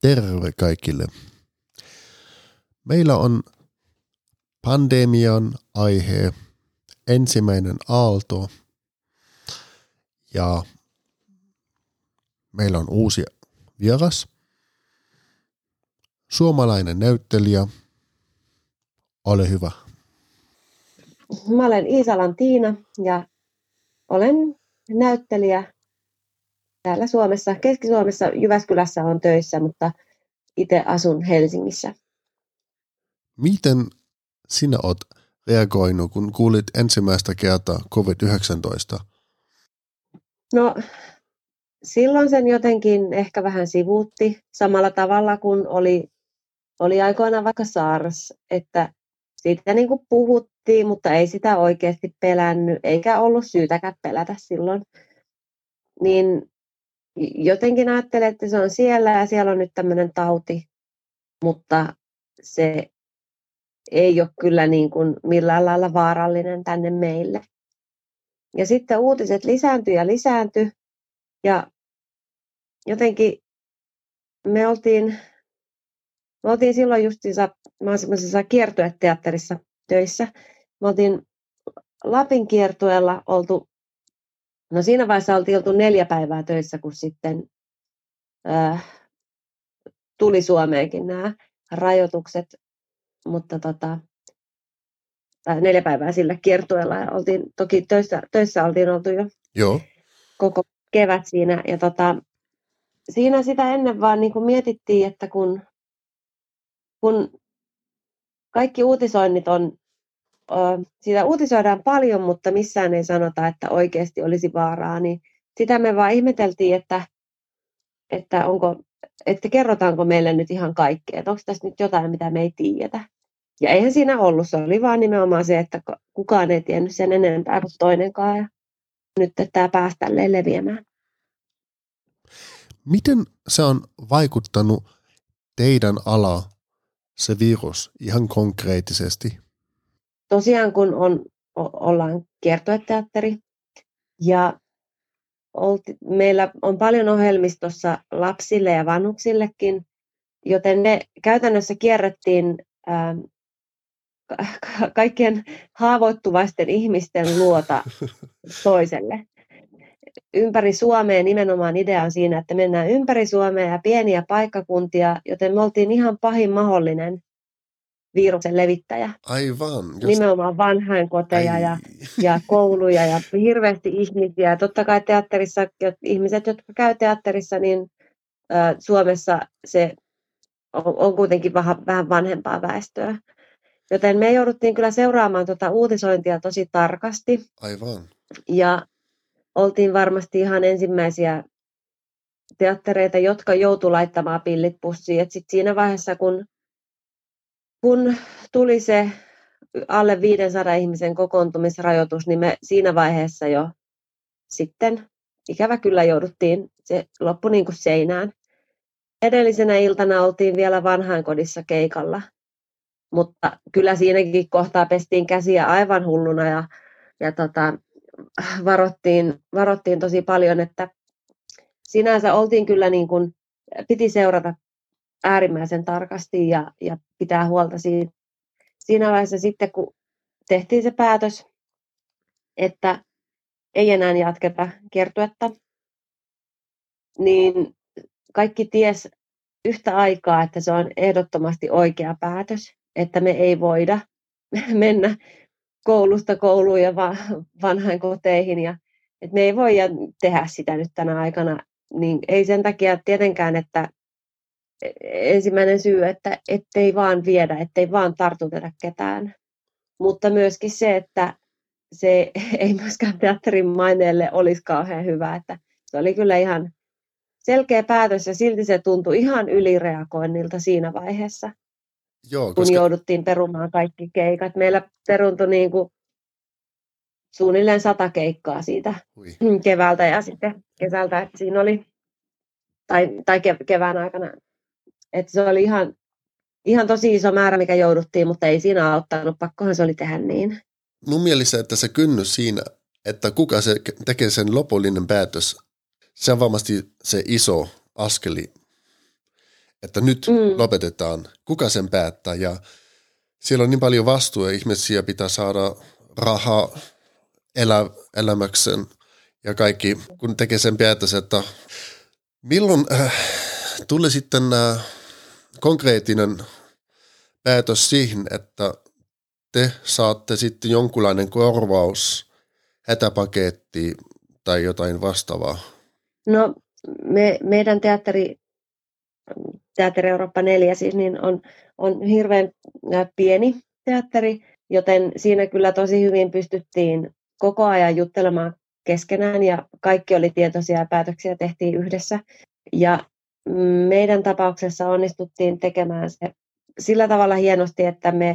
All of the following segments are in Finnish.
Terve kaikille. Meillä on pandemian aihe, ensimmäinen aalto ja meillä on uusi vieras, suomalainen näyttelijä. Ole hyvä. Mä olen Iisalan Tiina ja olen näyttelijä täällä Suomessa, Keski-Suomessa, Jyväskylässä on töissä, mutta itse asun Helsingissä. Miten sinä olet reagoinut, kun kuulit ensimmäistä kertaa COVID-19? No silloin sen jotenkin ehkä vähän sivuutti samalla tavalla kuin oli, oli aikoinaan vaikka SARS, että siitä niin kuin puhuttiin, mutta ei sitä oikeasti pelännyt, eikä ollut syytäkään pelätä silloin. Niin jotenkin ajattelen, että se on siellä ja siellä on nyt tämmöinen tauti, mutta se ei ole kyllä niin kuin millään lailla vaarallinen tänne meille. Ja sitten uutiset lisääntyi ja lisääntyi ja jotenkin me oltiin, me oltiin silloin justiinsa, mä olen semmoisessa kiertueteatterissa töissä. Me oltiin Lapin kiertueella oltu No siinä vaiheessa oltiin oltu neljä päivää töissä, kun sitten äh, tuli Suomeenkin nämä rajoitukset, mutta tota, tai neljä päivää sillä kiertueella ja oltiin, toki töissä, töissä oltiin oltu jo Joo. koko kevät siinä ja tota, siinä sitä ennen vaan niin kuin mietittiin, että kun, kun kaikki uutisoinnit on siitä uutisoidaan paljon, mutta missään ei sanota, että oikeasti olisi vaaraa, niin sitä me vaan ihmeteltiin, että, että, onko, että kerrotaanko meille nyt ihan kaikkea, että onko tässä nyt jotain, mitä me ei tiedetä. Ja eihän siinä ollut, se oli vaan nimenomaan se, että kukaan ei tiennyt sen enempää kuin toinenkaan, ja nyt tämä pääsi tälleen leviämään. Miten se on vaikuttanut teidän ala, se virus, ihan konkreettisesti? Tosiaan kun on, ollaan kiertueteatteri ja olti, meillä on paljon ohjelmistossa lapsille ja vanhuksillekin, joten ne käytännössä kierrettiin ää, kaikkien haavoittuvaisten ihmisten luota toiselle. Ympäri Suomea nimenomaan idea on siinä, että mennään ympäri Suomea ja pieniä paikkakuntia, joten me oltiin ihan pahin mahdollinen viruksen levittäjä. Aivan. Just... Nimenomaan vanhainkoteja ja, ja kouluja ja hirveästi ihmisiä. Totta kai teatterissa, ihmiset, jotka käy teatterissa, niin ä, Suomessa se on, on kuitenkin vähän, vähän vanhempaa väestöä. Joten me jouduttiin kyllä seuraamaan tuota uutisointia tosi tarkasti. Aivan. Ja oltiin varmasti ihan ensimmäisiä teattereita, jotka joutu laittamaan pillit pussiin. Et sit siinä vaiheessa, kun kun tuli se alle 500 ihmisen kokoontumisrajoitus, niin me siinä vaiheessa jo sitten ikävä kyllä jouduttiin, se loppui niin kuin seinään. Edellisenä iltana oltiin vielä vanhainkodissa keikalla, mutta kyllä siinäkin kohtaa pestiin käsiä aivan hulluna ja, ja tota, varottiin, varottiin tosi paljon, että sinänsä oltiin kyllä niin kuin, piti seurata äärimmäisen tarkasti ja, ja pitää huolta siitä. Siinä vaiheessa sitten, kun tehtiin se päätös, että ei enää jatketa kiertuetta, niin kaikki ties yhtä aikaa, että se on ehdottomasti oikea päätös, että me ei voida mennä koulusta kouluun ja vanhainkoteihin ja että me ei voi tehdä sitä nyt tänä aikana, niin ei sen takia tietenkään, että ensimmäinen syy, että ettei vaan viedä, ettei vaan tartuteta ketään. Mutta myöskin se, että se ei myöskään teatterin maineelle olisi kauhean hyvä, että se oli kyllä ihan selkeä päätös ja silti se tuntui ihan ylireagoinnilta siinä vaiheessa, Joo, koska... kun jouduttiin perumaan kaikki keikat. Meillä peruntui niin kuin suunnilleen sata keikkaa siitä Ui. keväältä ja sitten kesältä, että siinä oli, tai, tai kevään aikana että se oli ihan, ihan tosi iso määrä, mikä jouduttiin, mutta ei siinä auttanut. Pakkohan se oli tehdä niin. Mun mielestä, että se kynnys siinä, että kuka se tekee sen lopullinen päätös, se on varmasti se iso askeli. että nyt mm. lopetetaan. Kuka sen päättää? Ja siellä on niin paljon vastuuja, ihmisiä pitää saada rahaa elä, elämäkseen ja kaikki, kun tekee sen päätös, että milloin äh, tuli sitten äh, konkreettinen päätös siihen, että te saatte sitten jonkunlainen korvaus, hätäpaketti tai jotain vastaavaa? No me, meidän teatteri, Teatteri Eurooppa 4 siis, niin on, on hirveän äh, pieni teatteri, joten siinä kyllä tosi hyvin pystyttiin koko ajan juttelemaan keskenään ja kaikki oli tietoisia ja päätöksiä tehtiin yhdessä. Ja meidän tapauksessa onnistuttiin tekemään se sillä tavalla hienosti, että me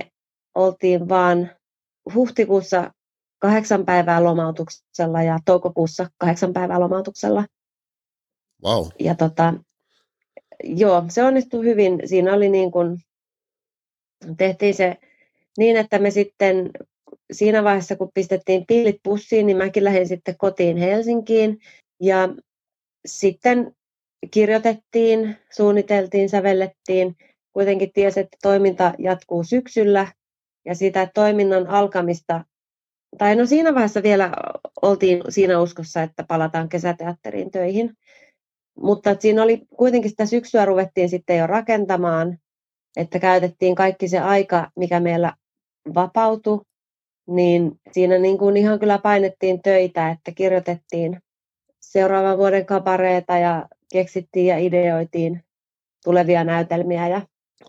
oltiin vaan huhtikuussa kahdeksan päivää lomautuksella ja toukokuussa kahdeksan päivää lomautuksella. Wow. Ja tota, joo, se onnistui hyvin. Siinä oli niin kuin, tehtiin se niin, että me sitten siinä vaiheessa, kun pistettiin pillit pussiin, niin mäkin lähdin sitten kotiin Helsinkiin. Ja sitten kirjoitettiin, suunniteltiin, sävellettiin. Kuitenkin tiesi, että toiminta jatkuu syksyllä ja sitä toiminnan alkamista, tai no siinä vaiheessa vielä oltiin siinä uskossa, että palataan kesäteatteriin töihin. Mutta siinä oli kuitenkin sitä syksyä ruvettiin sitten jo rakentamaan, että käytettiin kaikki se aika, mikä meillä vapautui, niin siinä niin kuin ihan kyllä painettiin töitä, että kirjoitettiin seuraavan vuoden kapareita ja keksittiin ja ideoitiin tulevia näytelmiä ja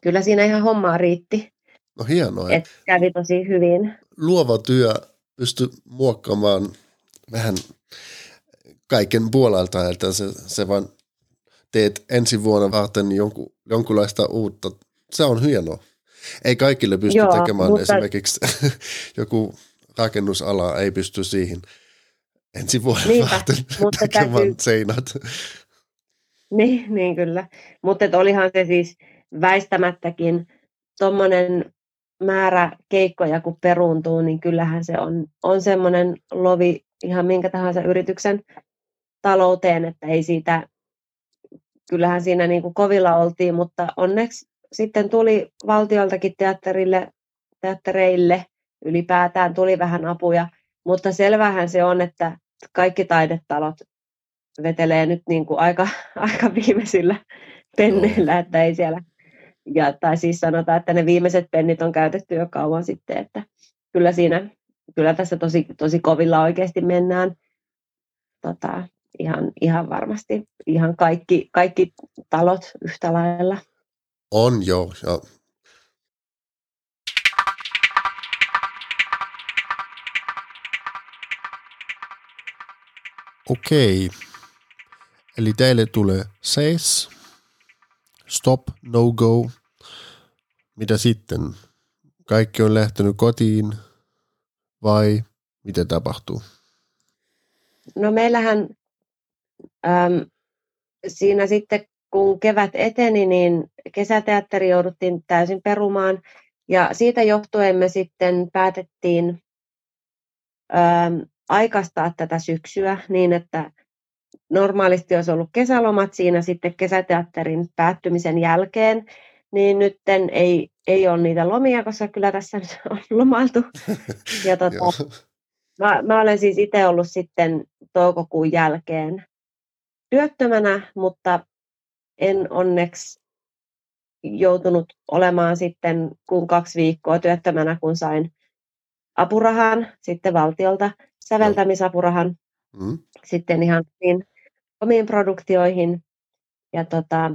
kyllä siinä ihan hommaa riitti. No hienoa. Et kävi tosi hyvin. Luova työ pystyi muokkaamaan vähän kaiken puolelta, että se, se vaan teet ensi vuonna varten jonkun, jonkunlaista uutta. Se on hienoa. Ei kaikille pysty Joo, tekemään mutta... esimerkiksi joku rakennusala ei pysty siihen ensi vuonna Niinpä, varten mutta tekemään täytyy... seinät. Niin, niin kyllä. Mutta olihan se siis väistämättäkin tuommoinen määrä keikkoja, kun peruuntuu, niin kyllähän se on, on semmoinen lovi ihan minkä tahansa yrityksen talouteen, että ei siitä, kyllähän siinä niin kuin kovilla oltiin, mutta onneksi sitten tuli valtioltakin teatterille, teattereille ylipäätään tuli vähän apuja, mutta selvähän se on, että kaikki taidetalot vetelee nyt niin kuin aika, aika viimeisillä penneillä, että ei siellä, ja, tai siis sanotaan, että ne viimeiset pennit on käytetty jo kauan sitten, että kyllä siinä, kyllä tässä tosi, tosi kovilla oikeasti mennään tota, ihan, ihan varmasti, ihan kaikki, kaikki talot yhtä lailla. On joo, ja Okei. Eli teille tulee seis, stop, no go. Mitä sitten? Kaikki on lähtenyt kotiin vai mitä tapahtuu? No meillähän äm, siinä sitten kun kevät eteni, niin kesäteatteri jouduttiin täysin perumaan. Ja siitä johtuen me sitten päätettiin äm, aikaistaa tätä syksyä niin, että normaalisti olisi ollut kesälomat siinä sitten kesäteatterin päättymisen jälkeen, niin nyt ei, ei ole niitä lomia, koska kyllä tässä nyt on lomailtu. Ja tota, mä, mä olen siis itse ollut sitten toukokuun jälkeen työttömänä, mutta en onneksi joutunut olemaan sitten kun kaksi viikkoa työttömänä, kun sain apurahan sitten valtiolta, säveltämisapurahan mm. sitten ihan niin omiin produktioihin. Ja tota,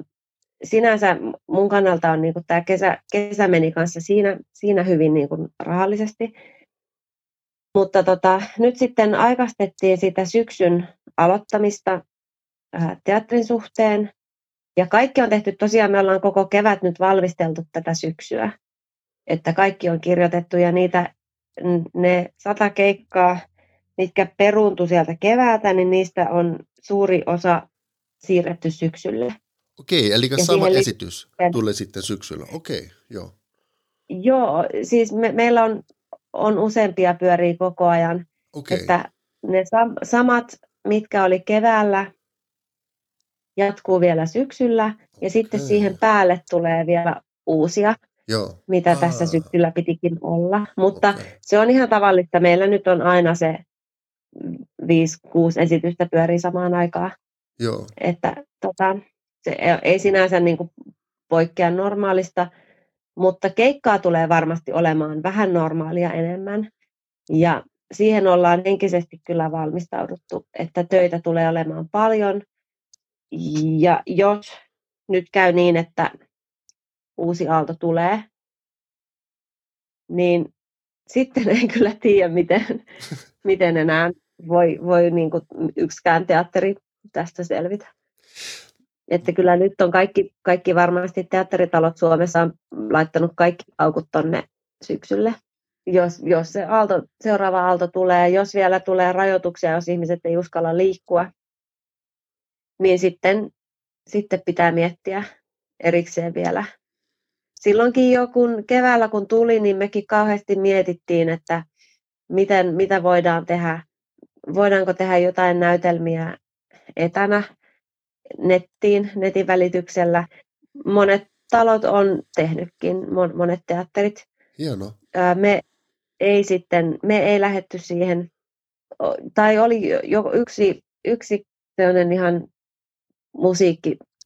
sinänsä mun kannalta on niin tämä kesä, kesä meni kanssa siinä, siinä hyvin niin kuin rahallisesti. Mutta tota, nyt sitten aikastettiin sitä syksyn aloittamista teatterin suhteen. Ja kaikki on tehty, tosiaan me ollaan koko kevät nyt valmisteltu tätä syksyä. Että kaikki on kirjoitettu ja niitä, ne sata keikkaa, mitkä peruuntu sieltä keväältä, niin niistä on suuri osa siirretty syksylle. Okei, eli ja sama esitys li- tulee sitten syksyllä. Okei, joo. Joo, siis me, meillä on, on useampia pyöriä koko ajan. Okei. Että ne sam- samat, mitkä oli keväällä jatkuu vielä syksyllä ja sitten siihen päälle tulee vielä uusia, Joo. mitä Aa. tässä syksyllä pitikin olla. Mutta Okei. se on ihan tavallista. Meillä nyt on aina se 5-6 esitystä pyörii samaan aikaan. Joo. Että tota, se ei- ei sinänsä niin kuin poikkea normaalista, mutta keikkaa tulee varmasti olemaan vähän normaalia enemmän. Ja siihen ollaan henkisesti kyllä valmistauduttu, että töitä tulee olemaan paljon. Ja jos nyt käy niin, että uusi aalto tulee, niin sitten en kyllä tiedä, miten, miten enää voi, voi niin kuin yksikään teatteri tästä selvitä. Että kyllä nyt on kaikki, kaikki varmasti teatteritalot Suomessa on laittanut kaikki aukut tonne syksylle. Jos, jos se aalto, seuraava aalto tulee, jos vielä tulee rajoituksia, jos ihmiset ei uskalla liikkua, niin sitten, sitten pitää miettiä erikseen vielä. Silloinkin jo kun keväällä kun tuli, niin mekin kauheasti mietittiin, että miten, mitä voidaan tehdä. Voidaanko tehdä jotain näytelmiä etänä nettiin, netin välityksellä. Monet talot on tehnytkin, mon- monet teatterit. Hieno. Ää, Me ei sitten, me ei lähetty siihen, tai oli jo- yksi, yksi sellainen ihan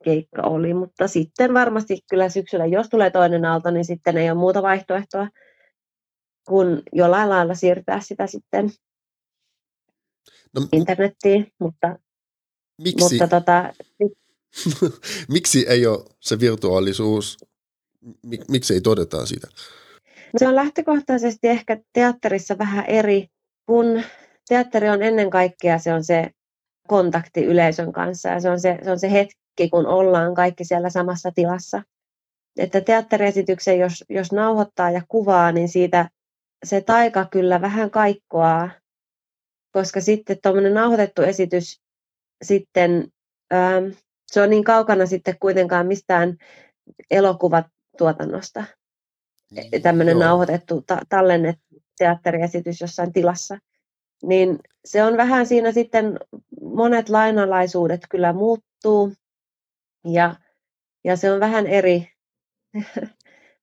musiikkikeikka oli, mutta sitten varmasti kyllä syksyllä, jos tulee toinen aalto, niin sitten ei ole muuta vaihtoehtoa kuin jollain lailla siirtää sitä sitten No, internettiin, mutta, miksi, mutta tota, miksi ei ole se virtuaalisuus, mik, miksi ei todeta sitä? No Se on lähtökohtaisesti ehkä teatterissa vähän eri, kun teatteri on ennen kaikkea se on se kontakti yleisön kanssa ja se on se, se, on se hetki, kun ollaan kaikki siellä samassa tilassa. Että teatteriesityksen, jos, jos nauhoittaa ja kuvaa, niin siitä se taika kyllä vähän kaikkoaa, koska sitten tuommoinen nauhoitettu esitys sitten, ähm, se on niin kaukana sitten kuitenkaan mistään elokuvatuotannosta tämmöinen Joo. nauhoitettu, ta- tallennettu teatteriesitys jossain tilassa, niin se on vähän siinä sitten, monet lainalaisuudet kyllä muuttuu ja, ja se on vähän eri,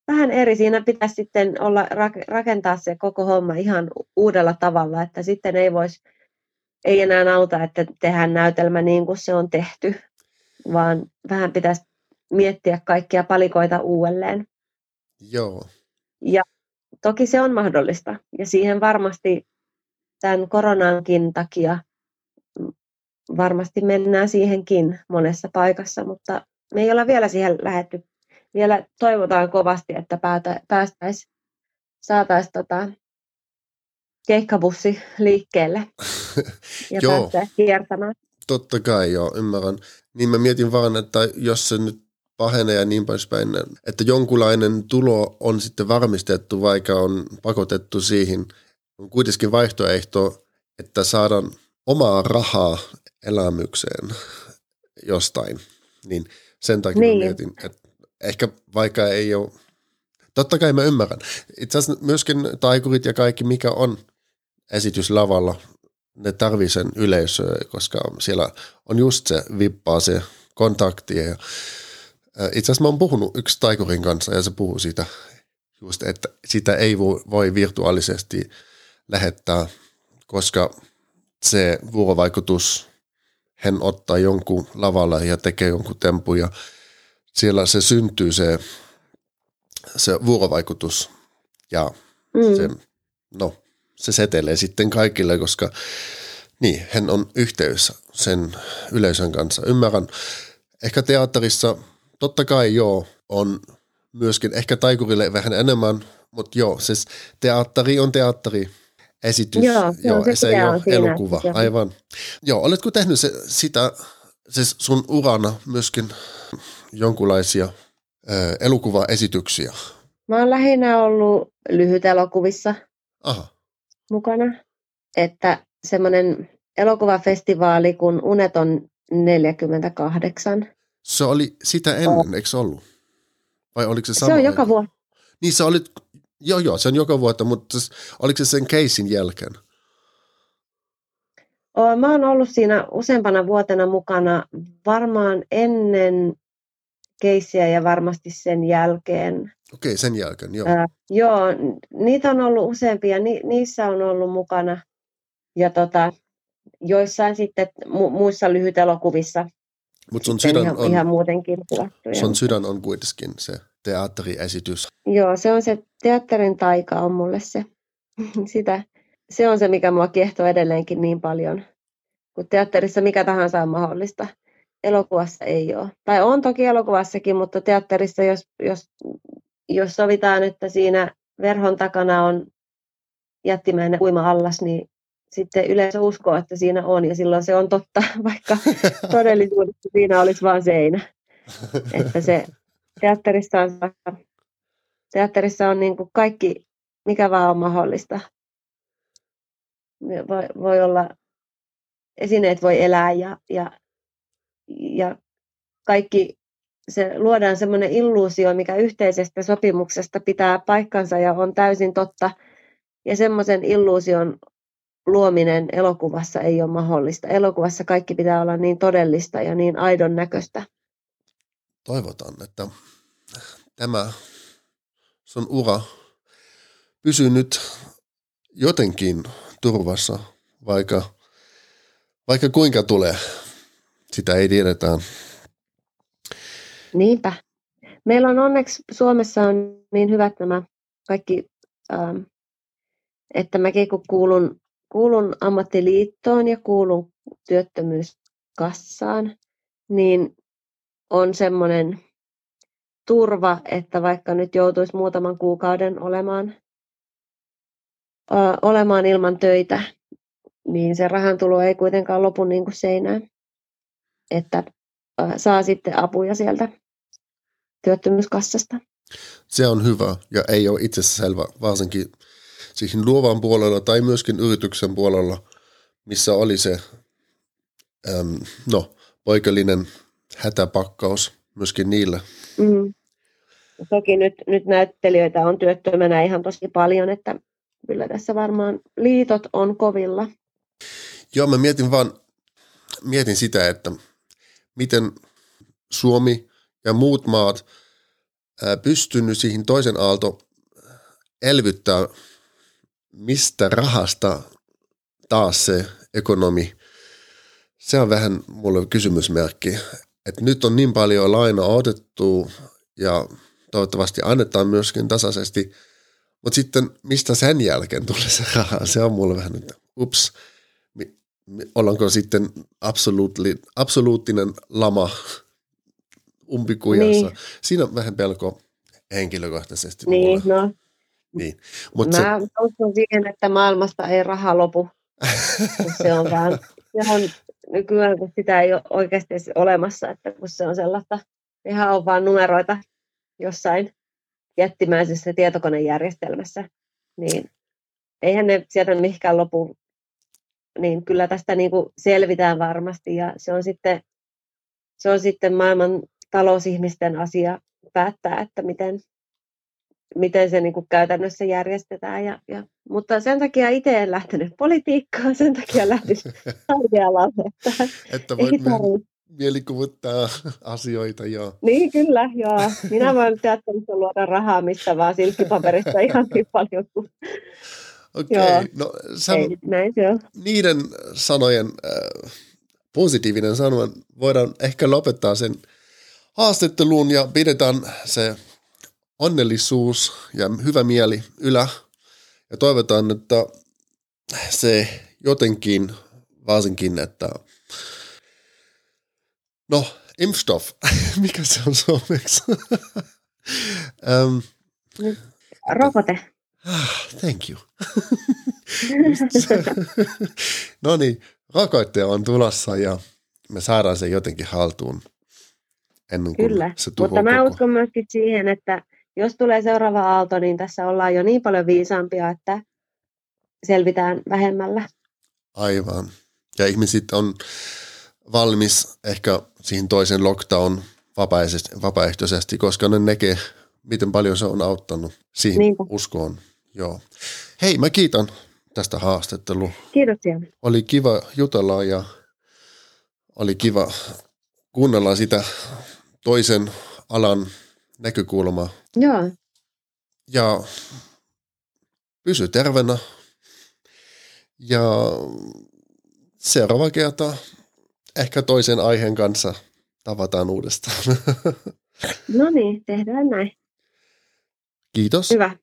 vähän eri. Siinä pitäisi sitten olla, rak- rakentaa se koko homma ihan uudella tavalla, että sitten ei voisi, ei enää auta, että tehdään näytelmä niin kuin se on tehty, vaan vähän pitäisi miettiä kaikkia palikoita uudelleen. Joo. Ja toki se on mahdollista. Ja siihen varmasti tämän koronankin takia varmasti mennään siihenkin monessa paikassa, mutta me ei olla vielä siihen lähetty. Vielä toivotaan kovasti, että päästäisiin, saataisiin tota, keikkabussi liikkeelle ja Joo. päästäisiin kiertämään. Totta kai, joo, ymmärrän. Niin mä mietin vaan, että jos se nyt pahenee ja niin poispäin, että jonkunlainen tulo on sitten varmistettu, vaikka on pakotettu siihen. On kuitenkin vaihtoehto, että saadaan omaa rahaa elämykseen jostain. Niin sen takia niin. Mietin, että ehkä vaikka ei ole, totta kai mä ymmärrän. Itse asiassa myöskin taikurit ja kaikki, mikä on esitys lavalla, ne tarvii sen yleisöä, koska siellä on just se vippaa se kontakti. Ja, itse asiassa mä oon puhunut yksi taikurin kanssa ja se puhuu siitä just, että sitä ei voi virtuaalisesti lähettää, koska se vuorovaikutus, hän ottaa jonkun lavalla ja tekee jonkun tempun ja siellä se syntyy se, se vuorovaikutus ja Mm. se, no, se setelee sitten kaikille, koska niin, hän on yhteydessä sen yleisön kanssa. Ymmärrän, ehkä teatterissa totta kai joo, on myöskin ehkä taikurille vähän enemmän, mutta joo, siis teatteri on teatteri. Esitys, Joo, se on se se ei ole siinä, elokuva, se- aivan. Joo, oletko tehnyt se, sitä, siis sun urana myöskin jonkunlaisia ö, elokuvaesityksiä? Mä oon lähinnä ollut lyhytelokuvissa Aha, mukana. Että semmoinen elokuvafestivaali kuin Uneton 48. se oli sitä ennen, eikö se ollut? Vai oliko se sama? Se on aika? joka vuosi. Niin sä olit, joo joo, se on joka vuotta, mutta oliko se sen keisin jälkeen? Mä oon ollut siinä useampana vuotena mukana varmaan ennen keissiä ja varmasti sen jälkeen. Okei, sen jälkeen, joo. Ää, joo, niitä on ollut useampia, ni, niissä on ollut mukana. Ja tota, joissain sitten mu, muissa lyhytelokuvissa. Mutta sun sydän ihan, on, ihan muutenkin sun sydän on kuitenkin se teatteriesitys. Joo, se on se teatterin taika on mulle se. Sitä, se on se, mikä mua kiehtoo edelleenkin niin paljon. Kun teatterissa mikä tahansa on mahdollista. Elokuvassa ei ole. Tai on toki elokuvassakin, mutta teatterissa, jos, jos, jos sovitaan, että siinä verhon takana on jättimäinen uima-allas, niin sitten yleensä uskoo, että siinä on, ja silloin se on totta, vaikka todellisuudessa siinä olisi vain seinä. Että se teatterissa on, teatterissa on niin kuin kaikki, mikä vaan on mahdollista. Voi, voi olla, esineet voi elää ja, ja, ja kaikki, se luodaan semmoinen illuusio, mikä yhteisestä sopimuksesta pitää paikkansa ja on täysin totta. Ja semmoisen illuusion luominen elokuvassa ei ole mahdollista. Elokuvassa kaikki pitää olla niin todellista ja niin aidon näköistä. Toivotaan, että tämä sun ura pysyy nyt jotenkin turvassa, vaikka, vaikka kuinka tulee. Sitä ei tiedetä. Niinpä. Meillä on onneksi Suomessa on niin hyvät nämä kaikki, ähm, että mäkin kun kuulun kuulun ammattiliittoon ja kuulun työttömyyskassaan, niin on semmoinen turva, että vaikka nyt joutuisi muutaman kuukauden olemaan, ö, olemaan ilman töitä, niin se rahan tulo ei kuitenkaan lopu niin kuin seinään. Että ö, saa sitten apuja sieltä työttömyyskassasta. Se on hyvä ja ei ole selvä, varsinkin siihen luovan puolella tai myöskin yrityksen puolella, missä oli se äm, no, poikallinen hätäpakkaus myöskin niille. Mm. Toki nyt, nyt näyttelijöitä on työttömänä ihan tosi paljon, että kyllä tässä varmaan liitot on kovilla. Joo, mä mietin vaan, mietin sitä, että miten Suomi ja muut maat pystynyt siihen toisen aalto elvyttää mistä rahasta taas se ekonomi, se on vähän mulle kysymysmerkki. Että nyt on niin paljon laina otettu ja toivottavasti annetaan myöskin tasaisesti, mutta sitten mistä sen jälkeen tulee se raha, se on mulle vähän nyt, ups, ollaanko sitten absoluuttinen lama umpikujassa. Niin. Siinä on vähän pelko henkilökohtaisesti. Niin, mulle. no niin. Mut Mä se... uskon siihen, että maailmasta ei raha lopu. se on vaan, se on nykyään, kun sitä ei ole oikeasti olemassa, että kun se on sellaista, ihan on vaan numeroita jossain jättimäisessä tietokonejärjestelmässä, niin eihän ne sieltä mihinkään lopu. Niin kyllä tästä niin kuin selvitään varmasti ja se on sitten, se on sitten maailman talousihmisten asia päättää, että miten, miten se niin kuin käytännössä järjestetään. Ja, ja, mutta sen takia itse en lähtenyt politiikkaan, sen takia lähdin taidealalle. Että, että voit mielikuvittaa asioita, joo. Niin, kyllä, joo. Minä voin teatterissa luoda rahaa mistä vaan silkkipaperista ihan niin paljon kuin Okei, okay. no sä, Ei, näin se on. niiden sanojen äh, positiivinen sanoen voidaan ehkä lopettaa sen haastatteluun ja pidetään se onnellisuus ja hyvä mieli ylä. Ja toivotaan, että se jotenkin, varsinkin, että no, Impfstoff, mikä se on suomeksi? um, Rokote. Ah, thank you. no niin, rokote on tulossa ja me saadaan se jotenkin haltuun ennen kuin Kyllä, se mutta mä koko. uskon myöskin siihen, että jos tulee seuraava aalto, niin tässä ollaan jo niin paljon viisaampia, että selvitään vähemmällä. Aivan. Ja ihmiset on valmis ehkä siihen toisen lockdown vapaaehtoisesti, koska ne näkee, miten paljon se on auttanut siihen Niinpä. uskoon. Joo. Hei, mä kiitän tästä haastattelu. Kiitoksia. Oli kiva jutella ja oli kiva kuunnella sitä toisen alan näkökulmaa. Joo, Ja pysy terveenä. Ja seuraava kerta ehkä toisen aiheen kanssa tavataan uudestaan. no niin, tehdään näin. Kiitos. Hyvä.